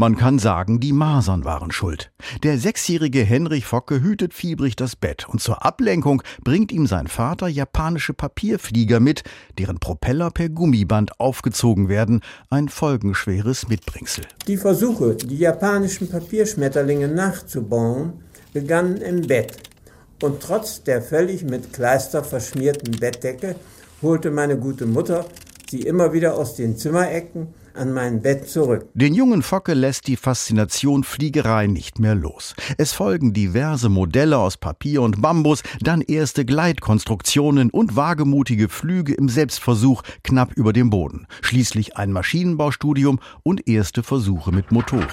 Man kann sagen, die Masern waren schuld. Der sechsjährige Henrich Focke hütet fiebrig das Bett und zur Ablenkung bringt ihm sein Vater japanische Papierflieger mit, deren Propeller per Gummiband aufgezogen werden, ein folgenschweres Mitbringsel. Die Versuche, die japanischen Papierschmetterlinge nachzubauen, begannen im Bett. Und trotz der völlig mit Kleister verschmierten Bettdecke holte meine gute Mutter sie immer wieder aus den Zimmerecken an mein Bett zurück. Den jungen Focke lässt die Faszination Fliegerei nicht mehr los. Es folgen diverse Modelle aus Papier und Bambus, dann erste Gleitkonstruktionen und wagemutige Flüge im Selbstversuch knapp über dem Boden. Schließlich ein Maschinenbaustudium und erste Versuche mit Motoren.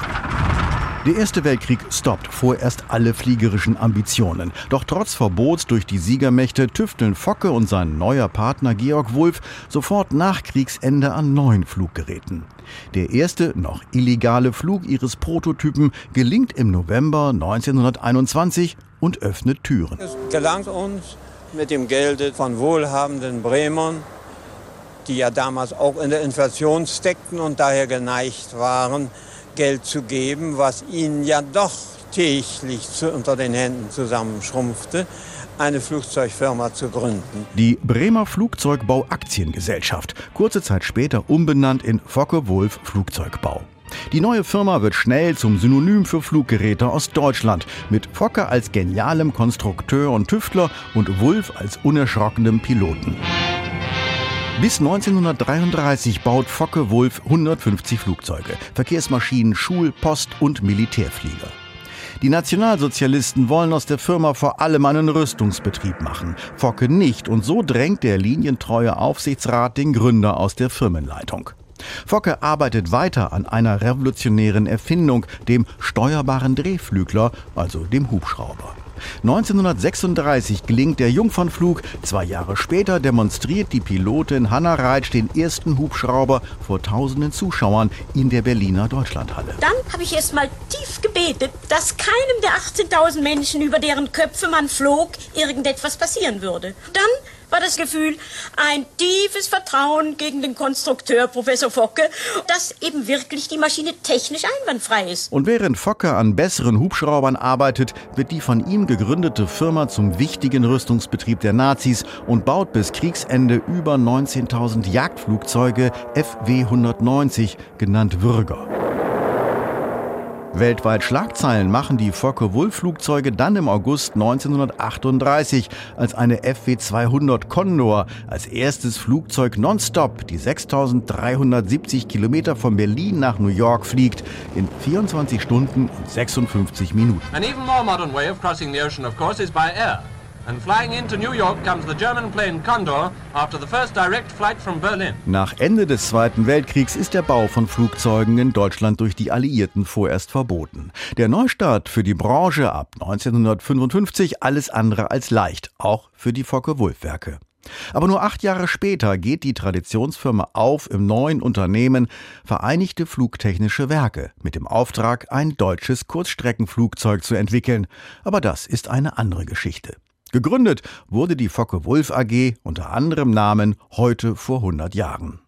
Der Erste Weltkrieg stoppt vorerst alle fliegerischen Ambitionen. Doch trotz Verbots durch die Siegermächte tüfteln Focke und sein neuer Partner Georg Wulff sofort nach Kriegsende an neuen Fluggeräten. Der erste, noch illegale Flug ihres Prototypen gelingt im November 1921 und öffnet Türen. Es gelang uns mit dem Gelde von wohlhabenden Bremern, die ja damals auch in der Inflation steckten und daher geneigt waren, Geld zu geben, was ihnen ja doch täglich zu, unter den Händen zusammenschrumpfte, eine Flugzeugfirma zu gründen. Die Bremer Flugzeugbau Aktiengesellschaft, kurze Zeit später umbenannt in Focke-Wulf Flugzeugbau. Die neue Firma wird schnell zum Synonym für Fluggeräte aus Deutschland, mit Focke als genialem Konstrukteur und Tüftler und Wulf als unerschrockenem Piloten. Bis 1933 baut Focke-Wulf 150 Flugzeuge, Verkehrsmaschinen, Schul-, Post- und Militärflieger. Die Nationalsozialisten wollen aus der Firma vor allem einen Rüstungsbetrieb machen, Focke nicht und so drängt der linientreue Aufsichtsrat den Gründer aus der Firmenleitung. Focke arbeitet weiter an einer revolutionären Erfindung, dem steuerbaren Drehflügler, also dem Hubschrauber. 1936 gelingt der Jungfernflug. Zwei Jahre später demonstriert die Pilotin Hanna Reitsch den ersten Hubschrauber vor tausenden Zuschauern in der Berliner Deutschlandhalle. Dann habe ich erst mal tief gebetet, dass keinem der 18.000 Menschen, über deren Köpfe man flog, irgendetwas passieren würde. Dann war das Gefühl ein tiefes Vertrauen gegen den Konstrukteur Professor Focke, dass eben wirklich die Maschine technisch einwandfrei ist. Und während Focke an besseren Hubschraubern arbeitet, wird die von ihm gegründete Firma zum wichtigen Rüstungsbetrieb der Nazis und baut bis Kriegsende über 19.000 Jagdflugzeuge FW-190, genannt Würger. Weltweit Schlagzeilen machen die Focke-Wulf-Flugzeuge dann im August 1938, als eine FW-200 Condor als erstes Flugzeug nonstop die 6370 Kilometer von Berlin nach New York fliegt, in 24 Stunden und 56 Minuten. An even more modern way of crossing the ocean, of course, is by air. Nach Ende des Zweiten Weltkriegs ist der Bau von Flugzeugen in Deutschland durch die Alliierten vorerst verboten. Der Neustart für die Branche ab 1955 alles andere als leicht, auch für die Focke-Wulf-Werke. Aber nur acht Jahre später geht die Traditionsfirma auf im neuen Unternehmen Vereinigte Flugtechnische Werke mit dem Auftrag, ein deutsches Kurzstreckenflugzeug zu entwickeln. Aber das ist eine andere Geschichte. Gegründet wurde die Focke-Wulf AG unter anderem Namen heute vor 100 Jahren.